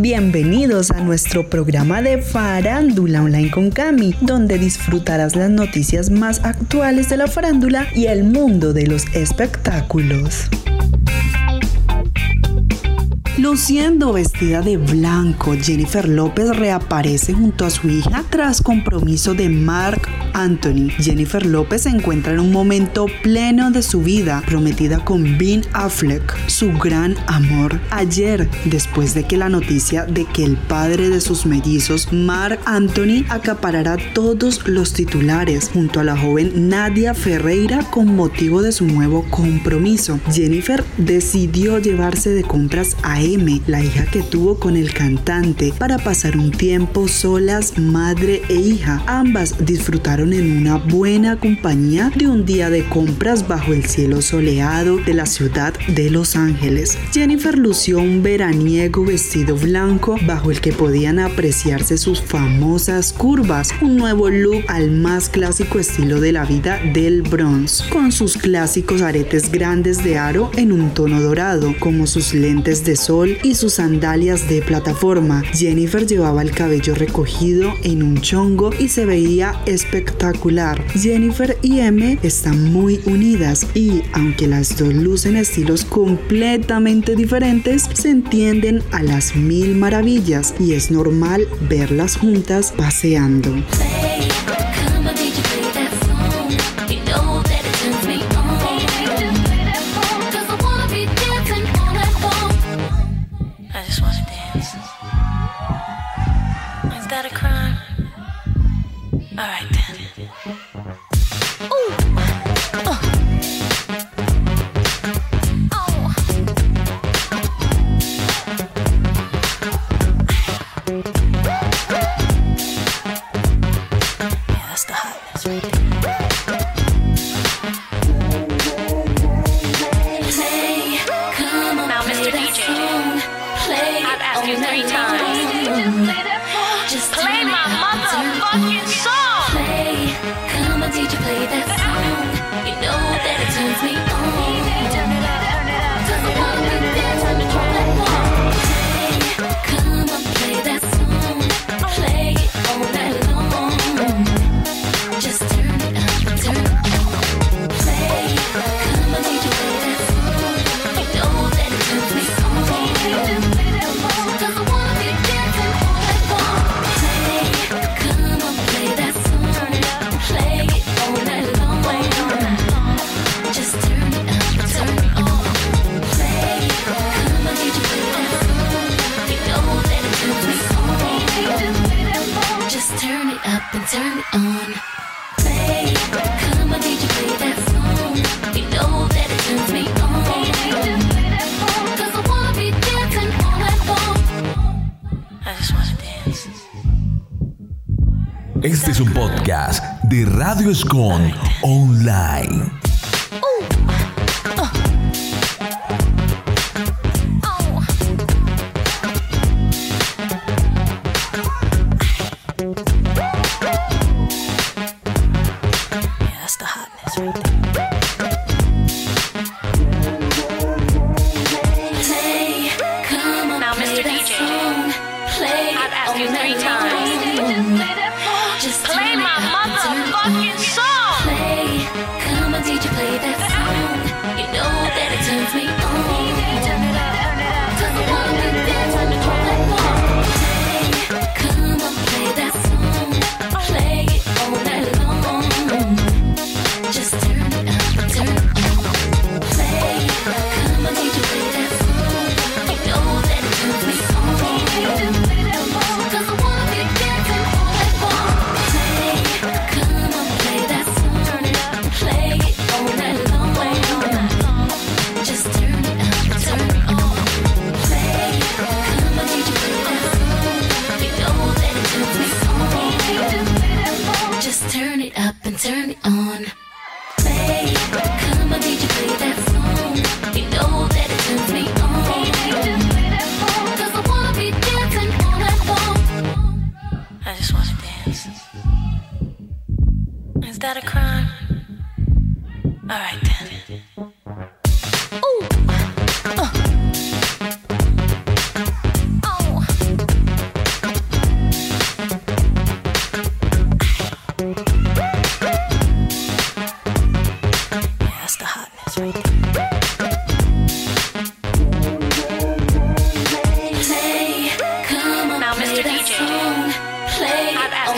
Bienvenidos a nuestro programa de Farándula Online con Cami, donde disfrutarás las noticias más actuales de la farándula y el mundo de los espectáculos. Luciendo vestida de blanco, Jennifer López reaparece junto a su hija tras compromiso de Mark Anthony. Jennifer López se encuentra en un momento pleno de su vida, prometida con Ben Affleck, su gran amor. Ayer, después de que la noticia de que el padre de sus mellizos, Mark Anthony, acaparará todos los titulares junto a la joven Nadia Ferreira con motivo de su nuevo compromiso, Jennifer decidió llevarse de compras a la hija que tuvo con el cantante, para pasar un tiempo solas, madre e hija. Ambas disfrutaron en una buena compañía de un día de compras bajo el cielo soleado de la ciudad de Los Ángeles. Jennifer lució un veraniego vestido blanco bajo el que podían apreciarse sus famosas curvas, un nuevo look al más clásico estilo de la vida del Bronx, con sus clásicos aretes grandes de aro en un tono dorado, como sus lentes de sol y sus sandalias de plataforma. Jennifer llevaba el cabello recogido en un chongo y se veía espectacular. Jennifer y M están muy unidas y, aunque las dos lucen estilos completamente diferentes, se entienden a las mil maravillas y es normal verlas juntas paseando. Radio Escon Online.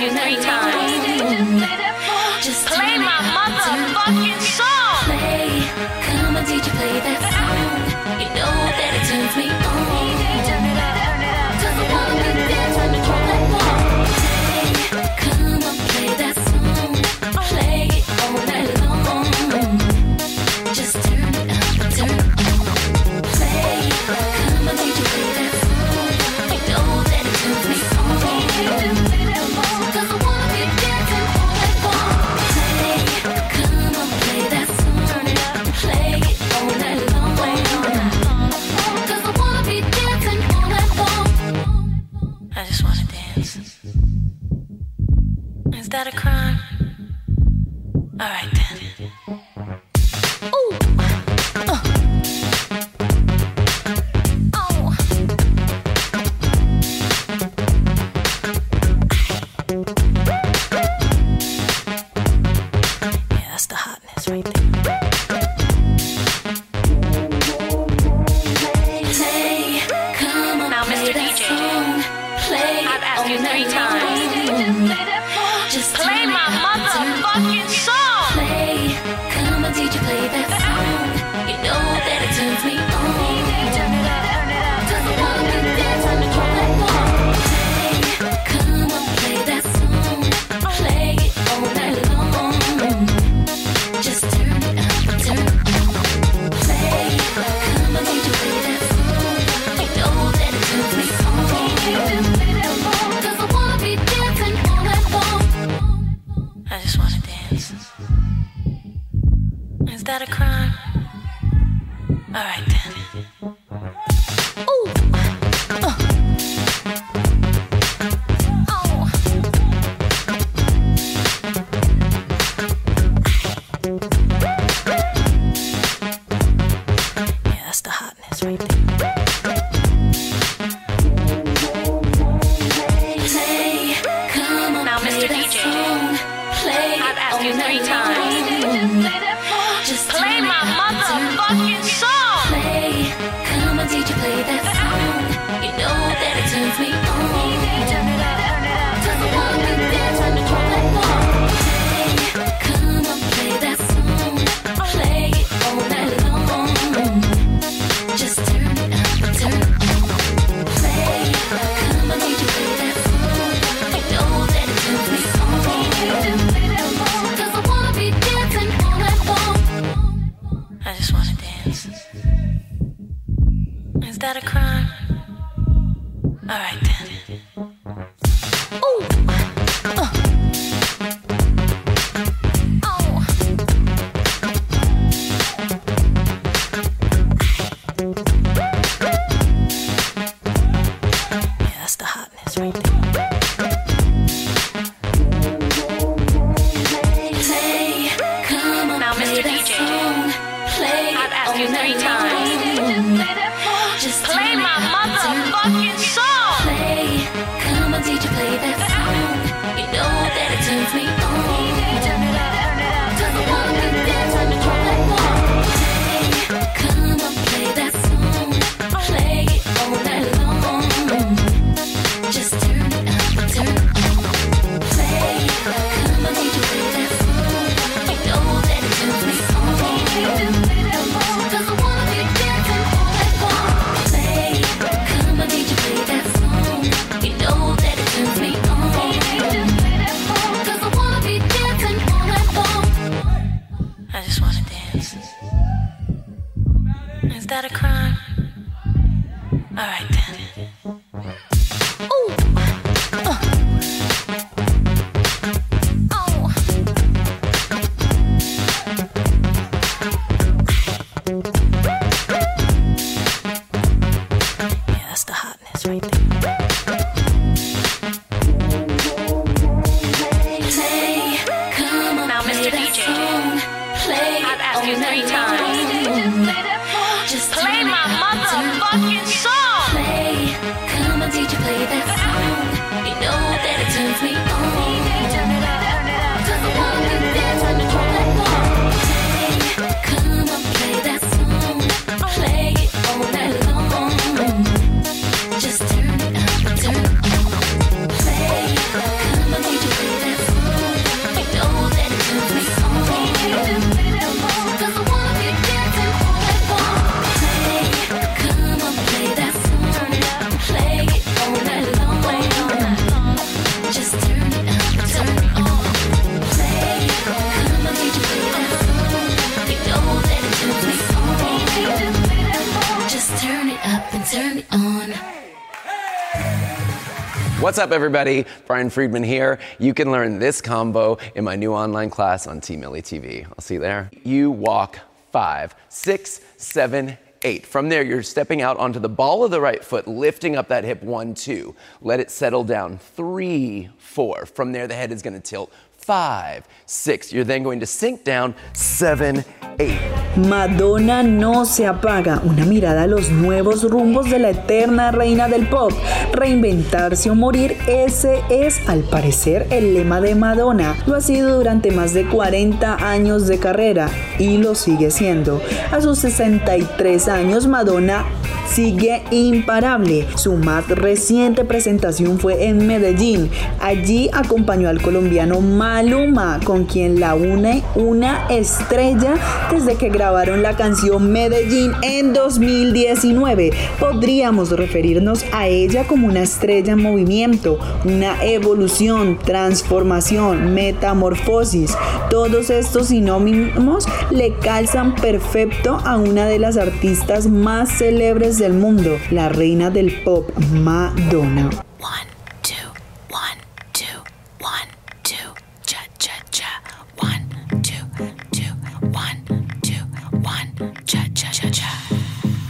three times. fucking soul. What's up, everybody? Brian Friedman here. You can learn this combo in my new online class on Team Millie TV. I'll see you there. You walk five, six, seven, eight. From there, you're stepping out onto the ball of the right foot, lifting up that hip one, two. Let it settle down three, four. From there, the head is going to tilt five, six. You're then going to sink down seven, eight. Madonna no se apaga, una mirada a los nuevos rumbos de la eterna reina del pop. Reinventarse o morir, ese es al parecer el lema de Madonna. Lo ha sido durante más de 40 años de carrera y lo sigue siendo. A sus 63 años, Madonna sigue imparable. Su más reciente presentación fue en Medellín. Allí acompañó al colombiano Maluma con quien la une una estrella desde que grabaron la canción Medellín en 2019. Podríamos referirnos a ella como una estrella en movimiento, una evolución, transformación, metamorfosis. Todos estos sinónimos le calzan perfecto a una de las artistas más célebres del mundo, la reina del pop, Madonna.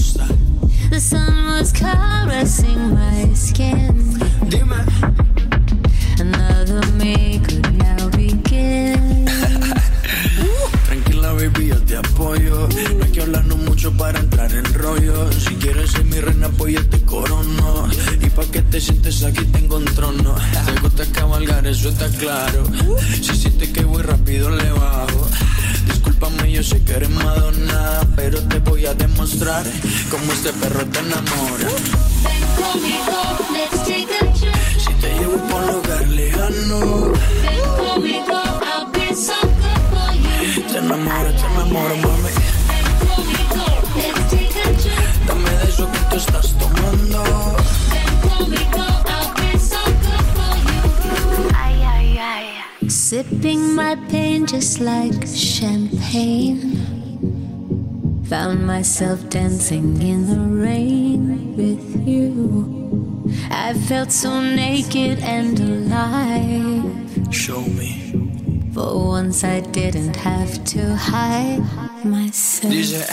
The sun was caressing my skin. Dime. Another me could now begin. Tranquila, baby, yo te apoyo. No hay que hablarnos mucho para entrar en rollo. Si quieres ser mi reina, pues yo te corono. Y pa' que te sientes aquí tengo un trono. Te gusta cabalgar, eso está claro. Si sientes que voy rápido, le bajo. Discúlpame, yo sé que eres Madonna. Pero te voy a demostrar cómo este perro te enamora. Ven conmigo, let's take a trip. Si te llevo por lugar lejano, Ven conmigo, I'll be so good for you. te enamoro, te enamoro, mami. Sipping my pain just like champagne. Found myself dancing in the rain with you. I felt so naked and alive. Show me. For once I didn't have to hide myself. Dice,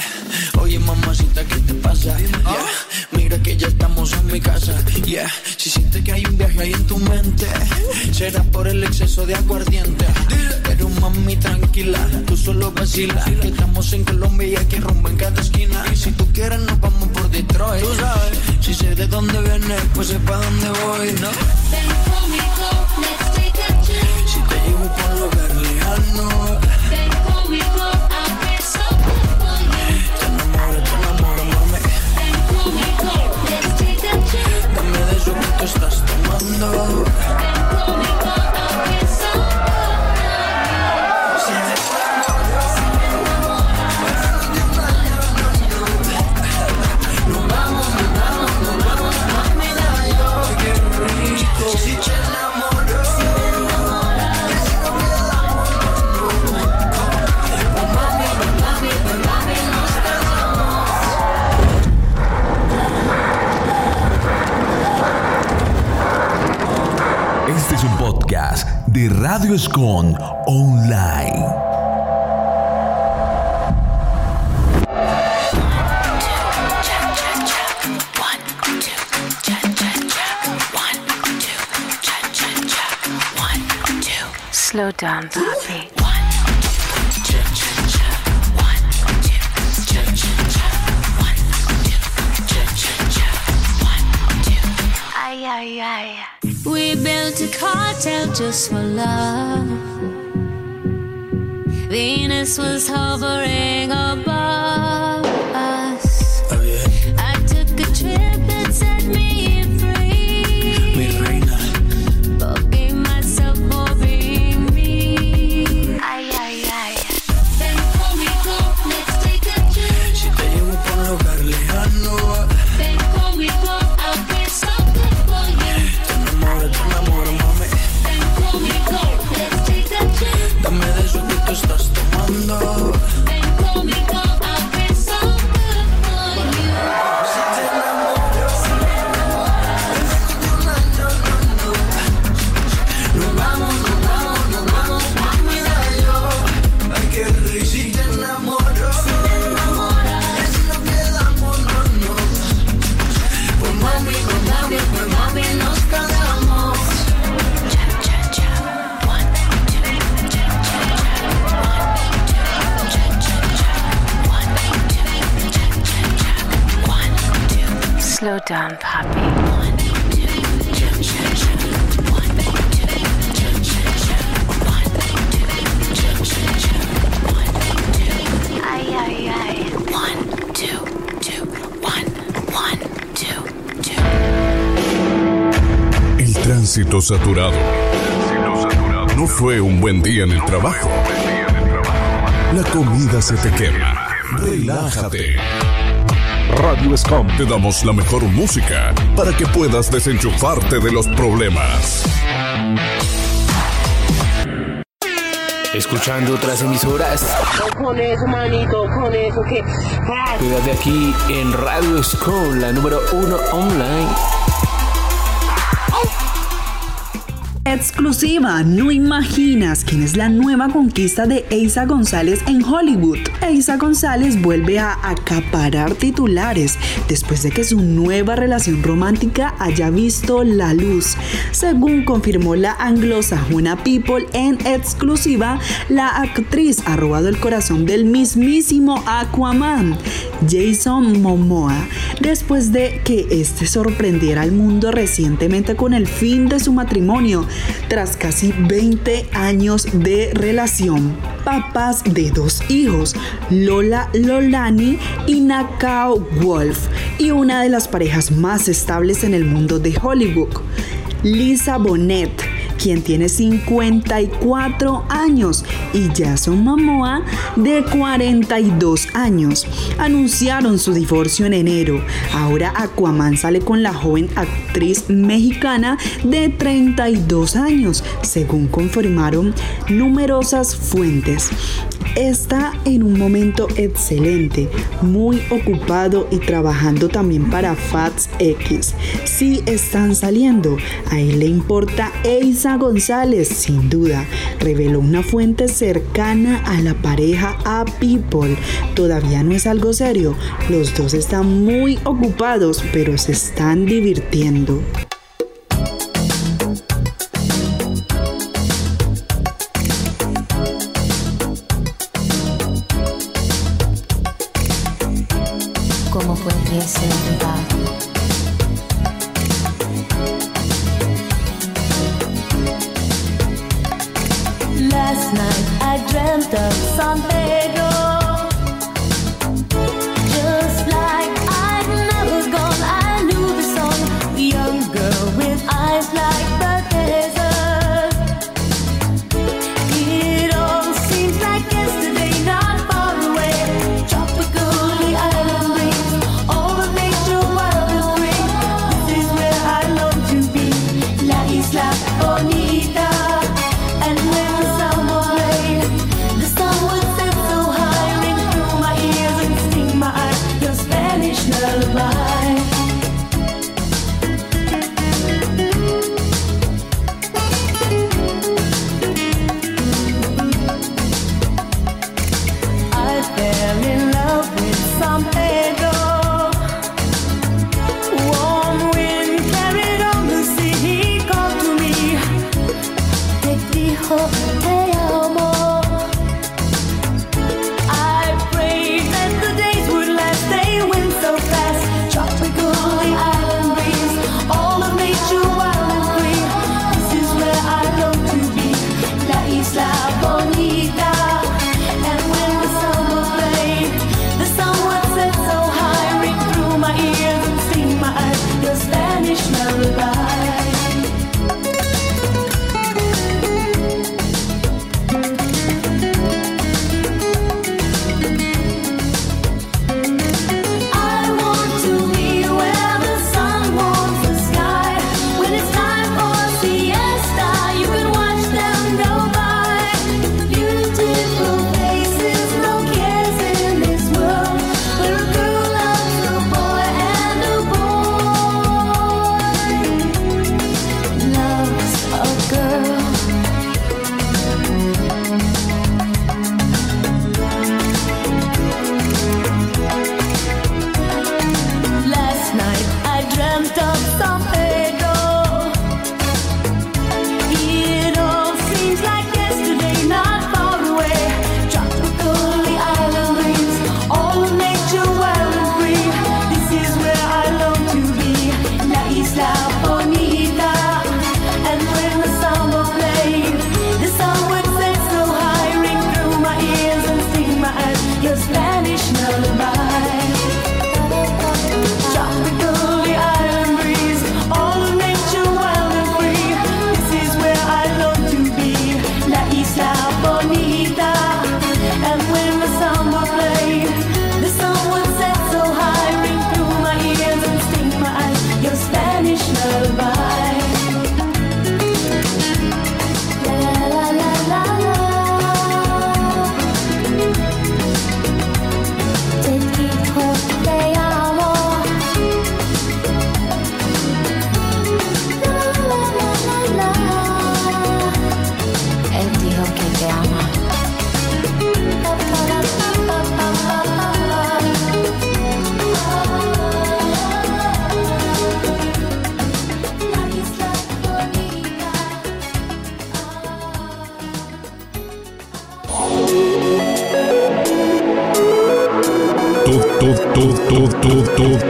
oye mamacita, ¿qué te pasa? Yeah, mira que ya estamos en mi casa. Yeah, si sientes que hay un viaje ahí en tu mente, será por el exceso de aguardiente. Pero mami, tranquila, tú solo vacila. Que estamos en Colombia y aquí rumbo en cada esquina. Y si tú quieres, nos vamos por Detroit. Tú sabes, si sé de dónde vienes, pues sé pa' dónde voy, ¿no? Ven conmigo, let's take a. Si te llevo por un lugar lejano, estás tomando. De Radio Escon Online. Slow down, papi. Ay, ay, ay. We built a cartel just for love. Venus was hovering above saturado. No fue un buen día en el trabajo. La comida se te quema. Relájate. Radio Scom te damos la mejor música para que puedas desenchufarte de los problemas. Escuchando otras emisoras. Con eso, manito, con eso que. ah, Quédate aquí en Radio Scom, la número uno online. Exclusiva, no imaginas quién es la nueva conquista de Eiza González en Hollywood. Eiza González vuelve a acaparar titulares después de que su nueva relación romántica haya visto la luz. Según confirmó la anglosajona People en exclusiva, la actriz ha robado el corazón del mismísimo Aquaman, Jason Momoa, después de que este sorprendiera al mundo recientemente con el fin de su matrimonio tras casi 20 años de relación. Papás de dos hijos, Lola Lolani y Nakao Wolf, y una de las parejas más estables en el mundo de Hollywood, Lisa Bonet quien tiene 54 años, y Jason Momoa, de 42 años. Anunciaron su divorcio en enero. Ahora Aquaman sale con la joven actriz mexicana de 32 años, según confirmaron numerosas fuentes. Está en un momento excelente, muy ocupado y trabajando también para Fats X. Si están saliendo, a él le importa Eiza González, sin duda, reveló una fuente cercana a la pareja a People. Todavía no es algo serio, los dos están muy ocupados, pero se están divirtiendo. Last night I dreamt of San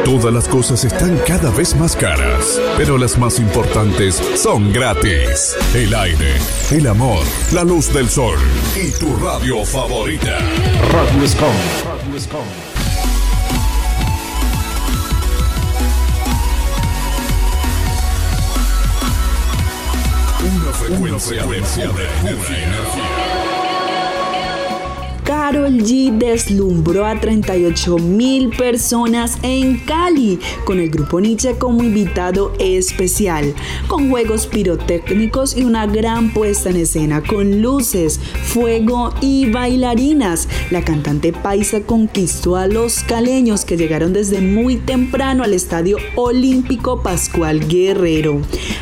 Todas las cosas están cada vez más caras, pero las más importantes son gratis. El aire, el amor, la luz del sol y tu radio favorita. Radio Escom. Radio Escom. Una frecuencia, de pura energía. Carol G deslumbró a 38 mil personas en Cali con el grupo Nietzsche como invitado especial, con juegos pirotécnicos y una gran puesta en escena con luces, fuego y bailarinas. La cantante paisa conquistó a los caleños que llegaron desde muy temprano al Estadio Olímpico Pascual Guerrero.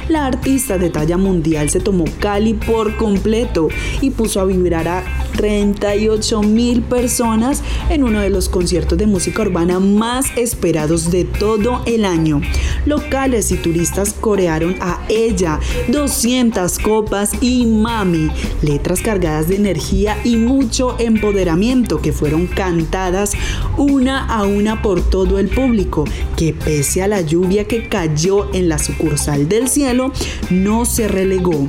La artista de talla mundial se tomó Cali por completo y puso a vibrar a 38 mil personas en uno de los conciertos de música urbana más esperados de todo el año. Locales y turistas corearon a ella 200 copas y mami, letras cargadas de energía y mucho empoderamiento que fueron cantadas una a una por todo el público, que pese a la lluvia que cayó en la sucursal del cielo, no se relegó.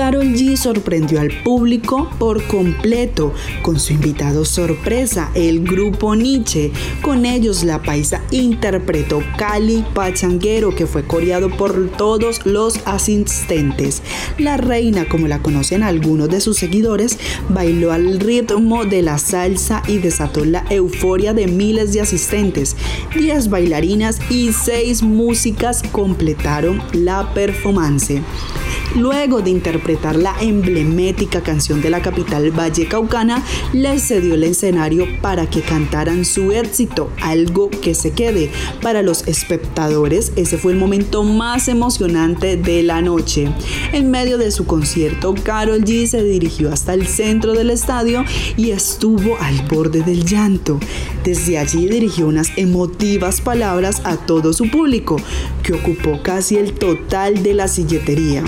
Carol G sorprendió al público por completo con su invitado sorpresa, el grupo Nietzsche. Con ellos la paisa interpretó Cali Pachanguero, que fue coreado por todos los asistentes. La reina, como la conocen algunos de sus seguidores, bailó al ritmo de la salsa y desató la euforia de miles de asistentes. Diez bailarinas y seis músicas completaron la performance. Luego de interpretar la emblemática canción de la capital vallecaucana, les cedió el escenario para que cantaran su éxito, algo que se quede. Para los espectadores, ese fue el momento más emocionante de la noche. En medio de su concierto, Carol G se dirigió hasta el centro del estadio y estuvo al borde del llanto. Desde allí dirigió unas emotivas palabras a todo su público, que ocupó casi el total de la silletería.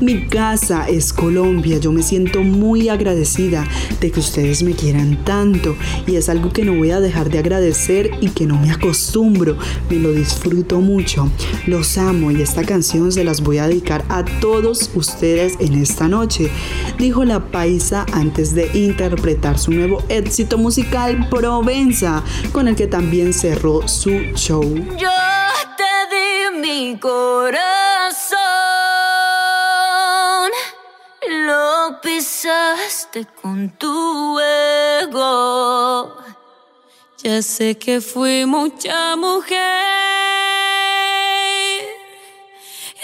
Mi casa es Colombia. Yo me siento muy agradecida de que ustedes me quieran tanto y es algo que no voy a dejar de agradecer y que no me acostumbro. Me lo disfruto mucho. Los amo y esta canción se las voy a dedicar a todos ustedes en esta noche, dijo la paisa antes de interpretar su nuevo éxito musical Provenza, con el que también cerró su show. Yo te di mi corazón, lo pisaste con tu ego. Ya sé que fui mucha mujer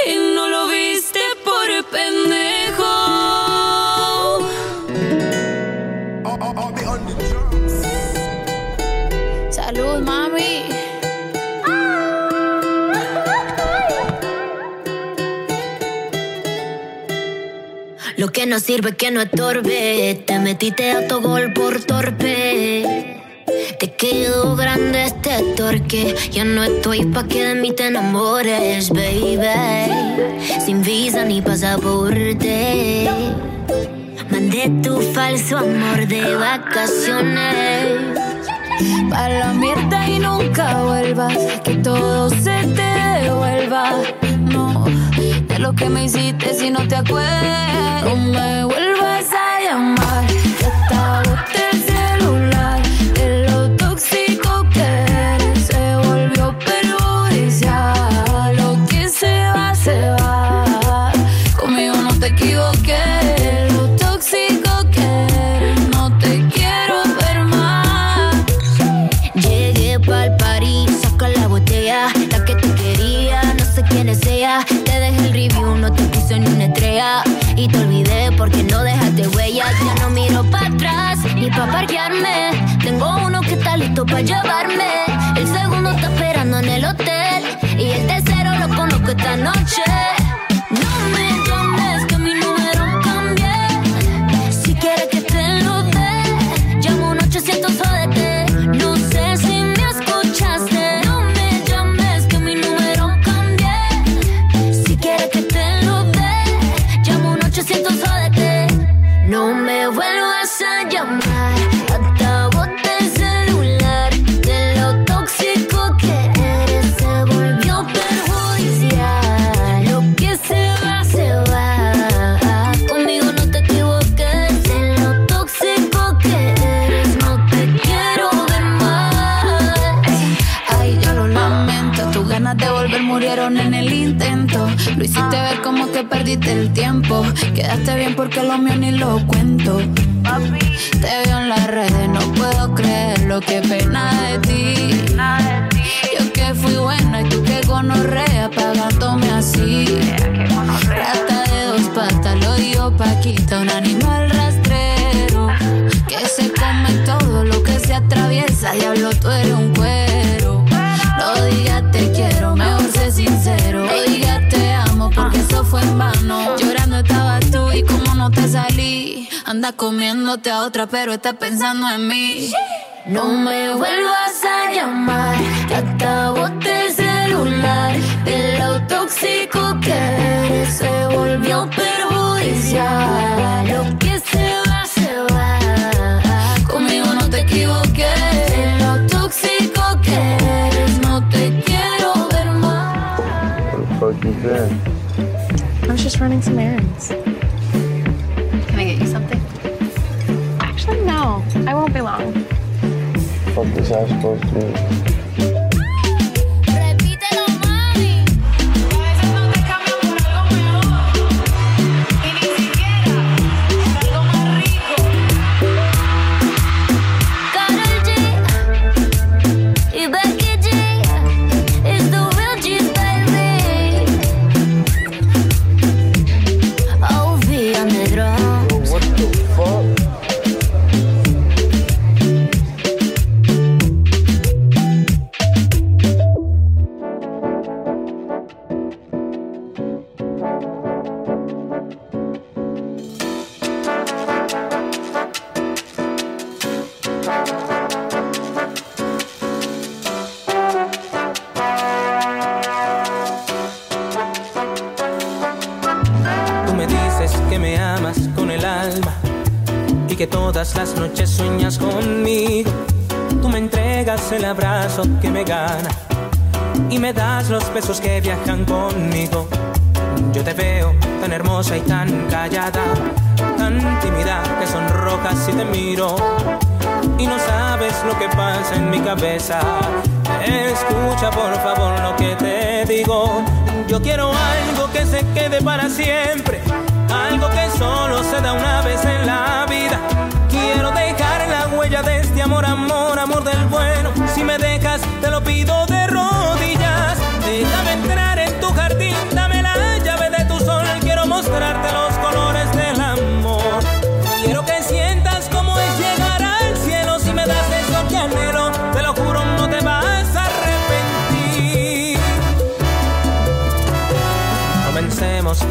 y no lo viste por pendejo. Lo que no sirve que no estorbe. Te metiste a tu gol por torpe. Te quedó grande este torque. Ya no estoy pa' que de mí te enamores, baby. Sin visa ni pasaporte. Mandé tu falso amor de vacaciones. Pa' la mierda y nunca vuelvas. Que todo se te devuelva. Lo que me hiciste si no te acuerdas. No me vuelvas a llamar. Perdiste el tiempo. Quedaste bien porque lo mío ni lo cuento. Te veo en las redes, no puedo creerlo, qué pena de ti. Yo que fui buena y tú que gonorrea pagándome así. Rata de dos patas, lo dijo Paquita, un animal rastrero. Que se come todo lo que se atraviesa, diablo, tú eres un cuero. No digas te quiero, mejor sé sincero. No digas Llorando estabas tú y como no te salí. Anda comiéndote a otra, pero estás pensando en mí. No me vuelvas a llamar, que acabo el celular. De lo tóxico que eres se volvió perjudicial. Lo que se va, se va. Conmigo no te equivoqué. De lo tóxico que eres, no te quiero ver más. Just running some errands. Can I get you something? Actually, no. I won't be long. What was I supposed to do? Quiero algo que se quede para siempre,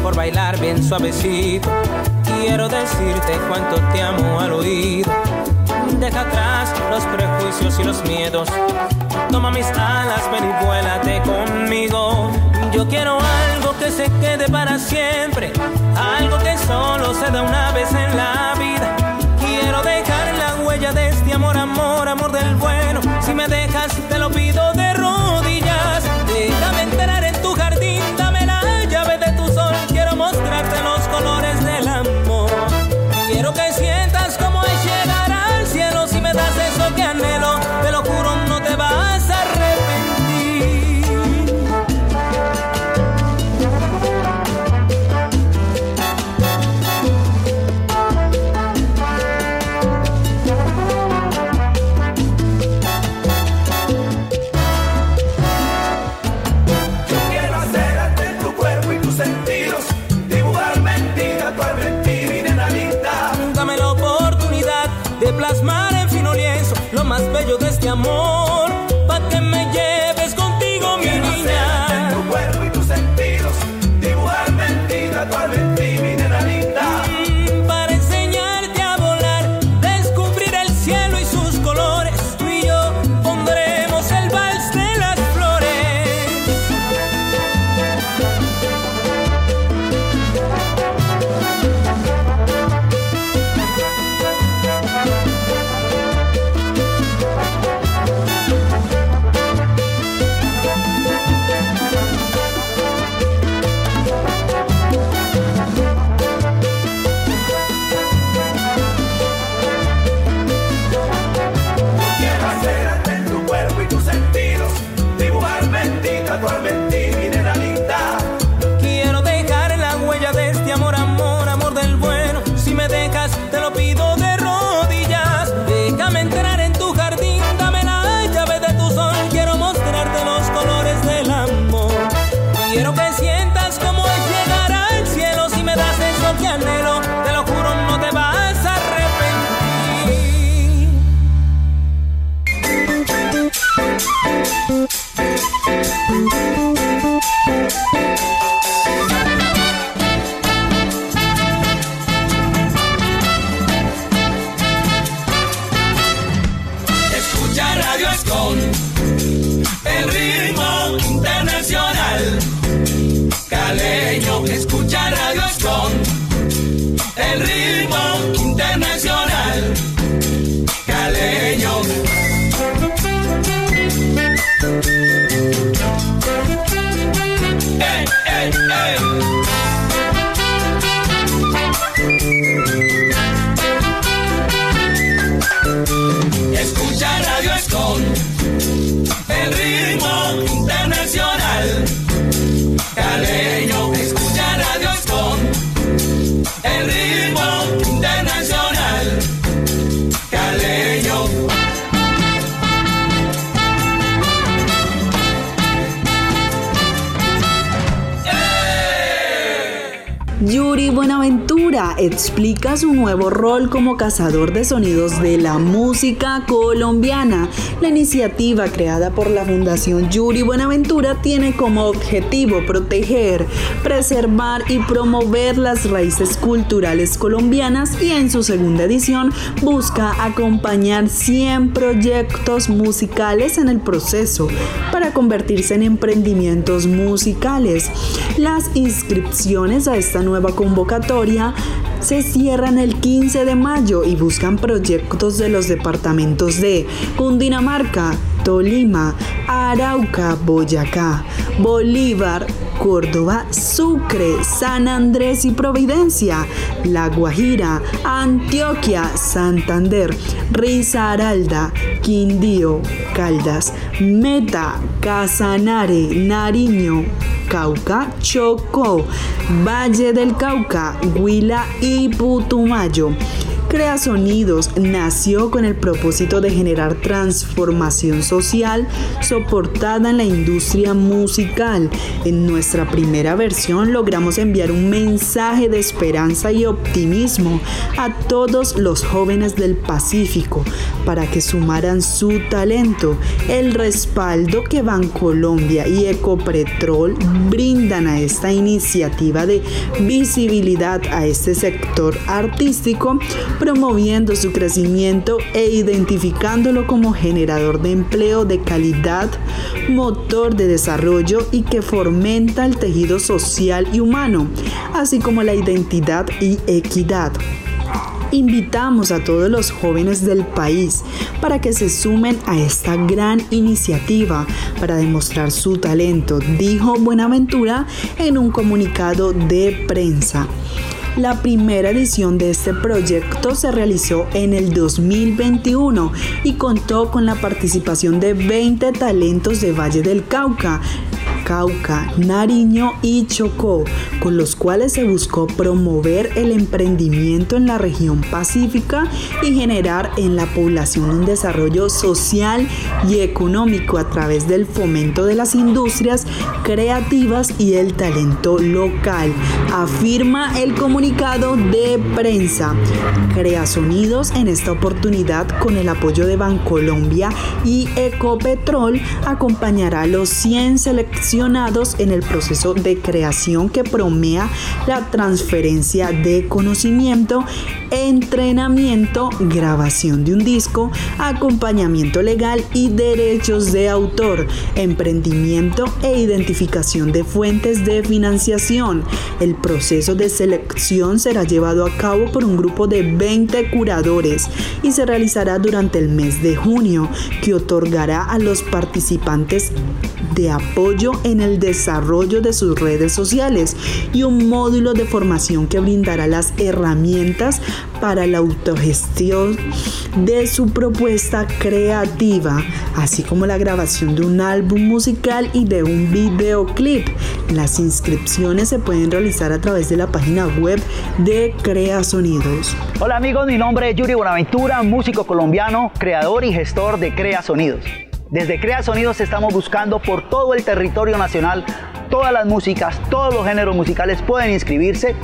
por bailar bien suavecito. Quiero decirte cuánto te amo al oído. Deja atrás los prejuicios y los miedos. Toma mis alas, ven y vuélate conmigo. Yo quiero algo que se quede para siempre. Algo que solo se da una vez en te lo pido explica su nuevo rol como cazador de sonidos de la música colombiana. La iniciativa creada por la Fundación Yuri Buenaventura tiene como objetivo proteger, preservar y promover las raíces culturales colombianas y en su segunda edición busca acompañar 100 proyectos musicales en el proceso para convertirse en emprendimientos musicales. Las inscripciones a esta nueva convocatoria se cierran el 15 de mayo y buscan proyectos de los departamentos de Cundinamarca, Tolima, Arauca, Boyacá, Bolívar, Córdoba, Sucre, San Andrés y Providencia, La Guajira, Antioquia, Santander, Risaralda, Quindío, Caldas, Meta, Casanare, Nariño, Cauca, Chocó, Valle del Cauca, Huila y Putumayo. Crea Sonidos nació con el propósito de generar transformación social soportada en la industria musical. En nuestra primera versión logramos enviar un mensaje de esperanza y optimismo a todos los jóvenes del Pacífico para que sumaran su talento. El respaldo que Bancolombia y Ecopetrol brindan a esta iniciativa de visibilidad a este sector artístico promoviendo su crecimiento e identificándolo como generador de empleo de calidad, motor de desarrollo y que fomenta el tejido social y humano, así como la identidad y equidad. Invitamos a todos los jóvenes del país para que se sumen a esta gran iniciativa para demostrar su talento, dijo Buenaventura en un comunicado de prensa. La primera edición de este proyecto se realizó en el 2021 y contó con la participación de 20 talentos de Valle del Cauca, Cauca, Nariño y Chocó, con los cuales se buscó promover el emprendimiento en la región pacífica y generar en la población un desarrollo social y económico a través del fomento de las industrias creativas y el talento local, afirma el comunicado de prensa. Crea Sonidos en esta oportunidad con el apoyo de Bancolombia y Ecopetrol acompañará a los 100 seleccionados en el proceso de creación que promea la transferencia de conocimiento, entrenamiento, grabación de un disco, acompañamiento legal y derechos de autor, emprendimiento e identificación de fuentes de financiación. El proceso de selección será llevado a cabo por un grupo de 20 curadores y se realizará durante el mes de junio, que otorgará a los participantes de apoyo en el desarrollo de sus redes sociales y un módulo de formación que brindará las herramientas para la autogestión de su propuesta creativa, así como la grabación de un álbum musical y de un videoclip. Las inscripciones se pueden realizar a través de la página web de Crea Sonidos. Hola amigos, mi nombre es Yuri Buenaventura, músico colombiano, creador y gestor de Crea Sonidos. Desde Crea Sonidos estamos buscando por todo el territorio nacional todas las músicas, todos los géneros musicales pueden inscribirse.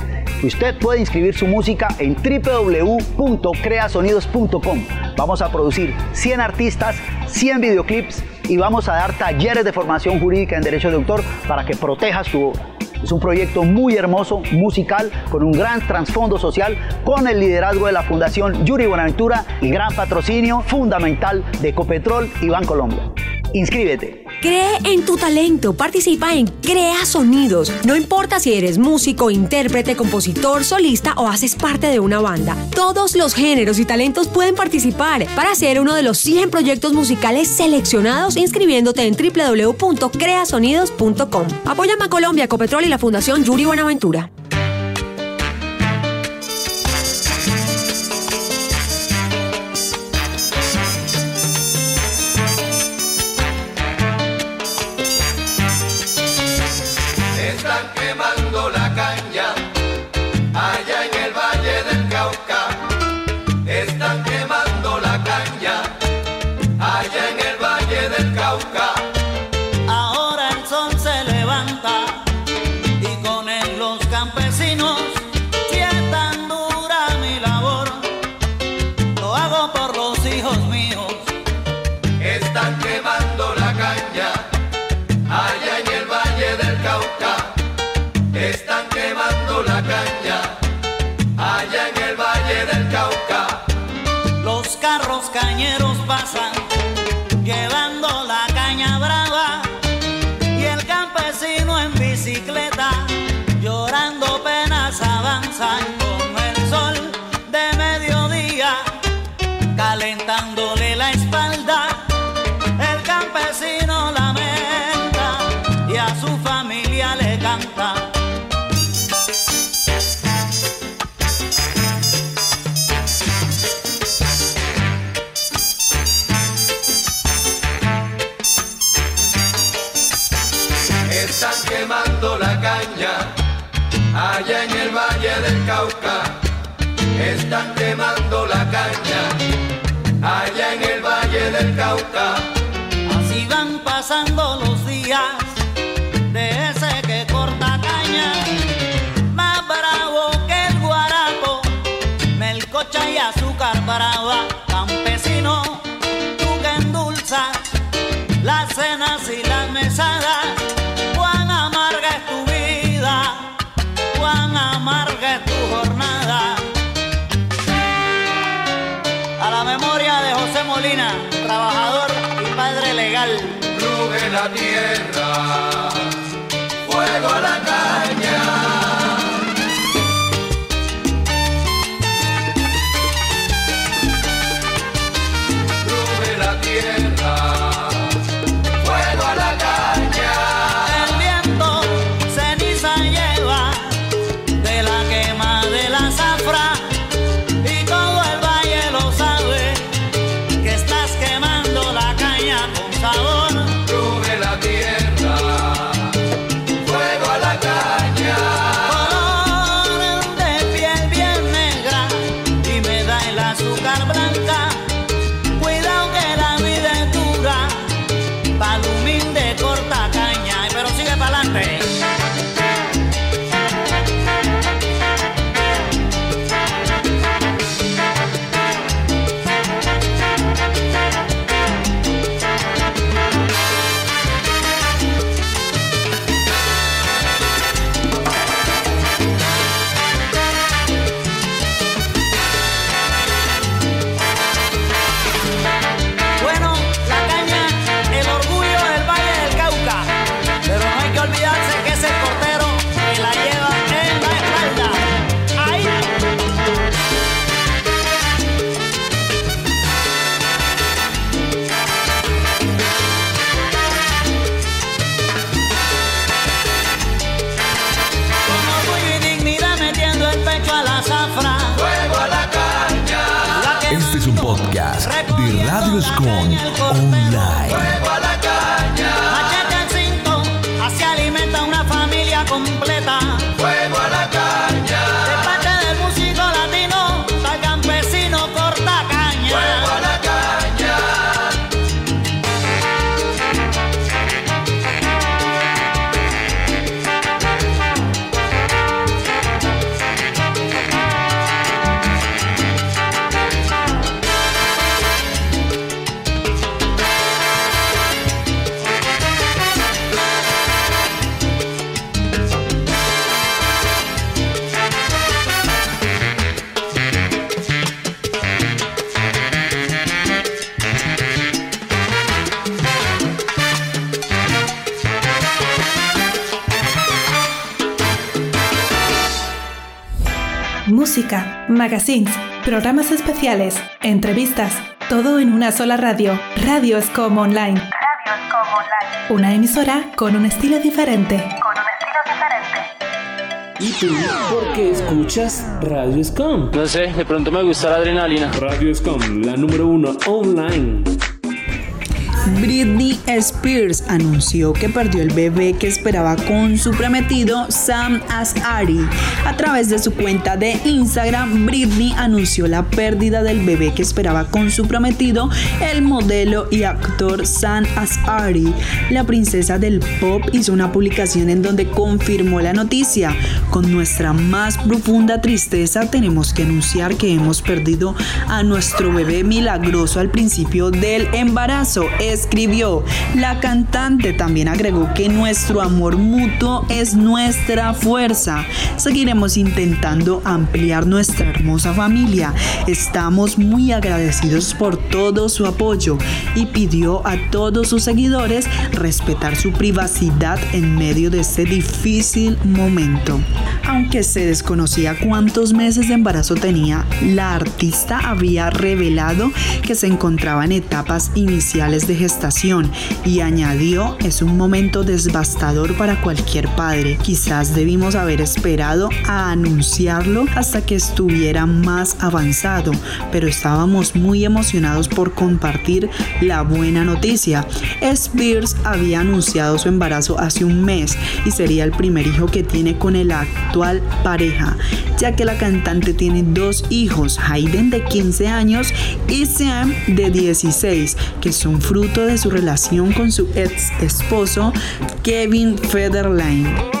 Usted puede inscribir su música en www.creasonidos.com. Vamos a producir 100 artistas, 100 videoclips y vamos a dar talleres de formación jurídica en derecho de autor para que protejas tu obra. Es un proyecto muy hermoso, musical, con un gran trasfondo social, con el liderazgo de la Fundación Yuri Buenaventura y gran patrocinio fundamental de Copetrol y Bancolombia. Inscríbete. Cree en tu talento, participa en Crea Sonidos. No importa si eres músico, intérprete, compositor, solista o haces parte de una banda. Todos los géneros y talentos pueden participar para ser uno de los 100 proyectos musicales seleccionados inscribiéndote en www.creasonidos.com. Apoya a Colombia, Copetrol y la Fundación Yuri Buenaventura. pasan llevando la caña brava y el campesino en bicicleta llorando penas avanzando. están quemando la caña, allá en el Valle del Cauca. Así van pasando los días de ese que corta caña, más bravo que el guarapo, melcocha y azúcar brava. la tierra, fuego a la tierra. Música, magazines, programas especiales, entrevistas, todo en una sola radio. Radio es como online. Radio es como online. Una emisora con un estilo diferente. Con un estilo diferente. ¿Y tú por qué escuchas Radio Scom? No sé, de pronto me gusta la adrenalina. Radio Scom, la número uno online. Britney Spears anunció que perdió el bebé que esperaba con su prometido Sam Asghari. A través de su cuenta de Instagram, Britney anunció la pérdida del bebé que esperaba con su prometido, el modelo y actor Sam Asghari. La princesa del pop hizo una publicación en donde confirmó la noticia. Con nuestra más profunda tristeza tenemos que anunciar que hemos perdido a nuestro bebé milagroso al principio del embarazo escribió. La cantante también agregó que nuestro amor mutuo es nuestra fuerza. Seguiremos intentando ampliar nuestra hermosa familia. Estamos muy agradecidos por todo su apoyo y pidió a todos sus seguidores respetar su privacidad en medio de este difícil momento. Aunque se desconocía cuántos meses de embarazo tenía, la artista había revelado que se encontraba en etapas iniciales de gestación y añadió es un momento devastador para cualquier padre. Quizás debimos haber esperado a anunciarlo hasta que estuviera más avanzado, pero estábamos muy emocionados por compartir la buena noticia. Spears había anunciado su embarazo hace un mes y sería el primer hijo que tiene con el actual pareja, ya que la cantante tiene dos hijos, Hayden de 15 años y Sam de 16, que son fruto de su relación con su ex esposo Kevin Federline.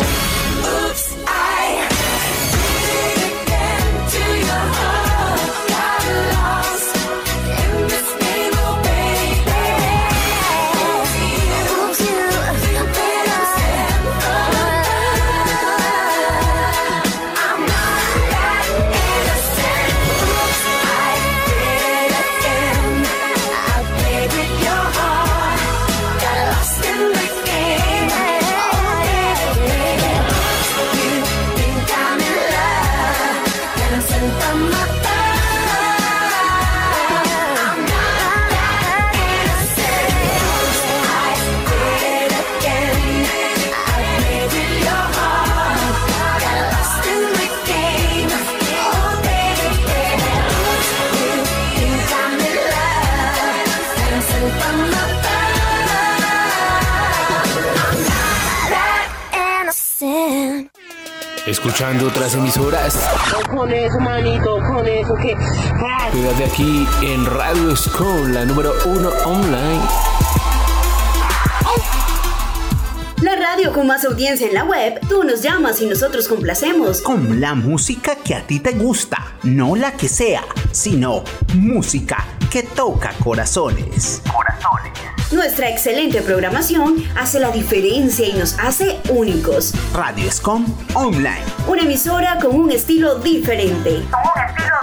escuchando otras emisoras. Con eso, manito, con eso que. Ah. Quédate aquí en Radio School, la número uno online. La radio con más audiencia en la web, tú nos llamas y nosotros complacemos. Con la música que a ti te gusta, no la que sea, sino música que toca corazones. Corazones. Nuestra excelente programación hace la diferencia y nos hace únicos. Radio Escom Online. Una emisora con un estilo diferente. Con un estilo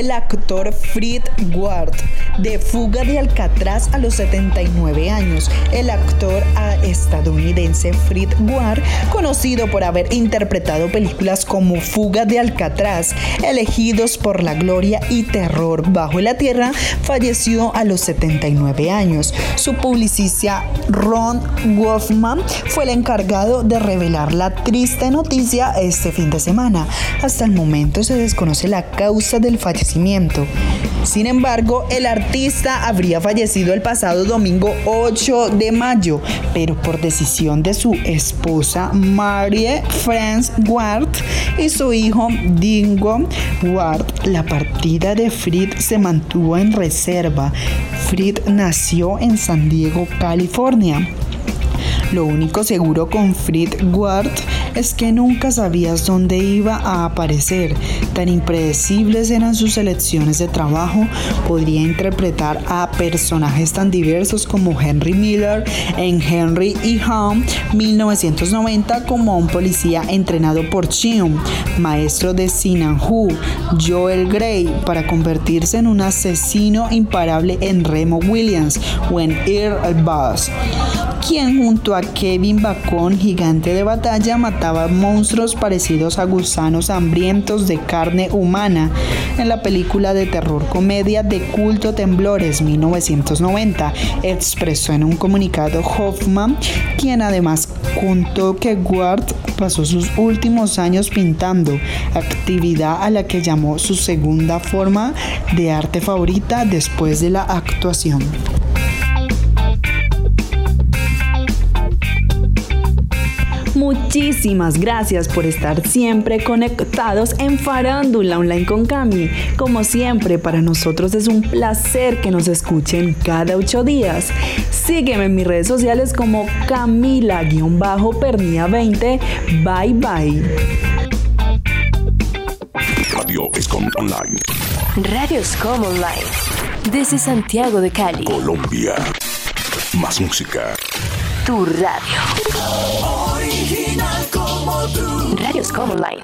el actor Fred Ward de Fuga de Alcatraz a los 79 años, el actor estadounidense Fred Ward, conocido por haber interpretado películas como Fuga de Alcatraz, Elegidos por la Gloria y Terror bajo la Tierra, falleció a los 79 años. Su publicista Ron Wolfman fue el encargado de revelar la triste noticia este fin de semana. Hasta el momento se desconoce la causa del fallecimiento. Sin embargo, el artista habría fallecido el pasado domingo 8 de mayo, pero por decisión de su esposa Marie France Ward y su hijo Dingo Ward, la partida de Fritz se mantuvo en reserva. Fritz nació en San Diego, California. Lo único seguro con Fried Ward es que nunca sabías dónde iba a aparecer. Tan impredecibles eran sus elecciones de trabajo. Podría interpretar a personajes tan diversos como Henry Miller en Henry E. Home 1990 como un policía entrenado por Cheung, maestro de Sinanju, Joel Grey, para convertirse en un asesino imparable en Remo Williams o en Earl Bass quien junto a Kevin Bacon, gigante de batalla, mataba monstruos parecidos a gusanos hambrientos de carne humana en la película de terror comedia de culto Temblores 1990, expresó en un comunicado Hoffman, quien además contó que Ward pasó sus últimos años pintando, actividad a la que llamó su segunda forma de arte favorita después de la actuación. Muchísimas gracias por estar siempre conectados en Farándula Online con Cami. Como siempre, para nosotros es un placer que nos escuchen cada ocho días. Sígueme en mis redes sociales como Camila-Pernia20. Bye bye. Radio Escom Online. Radio Scom Online. Desde Santiago de Cali. Colombia. Más música. Tu radio. Original como tú. Radio Scom Online.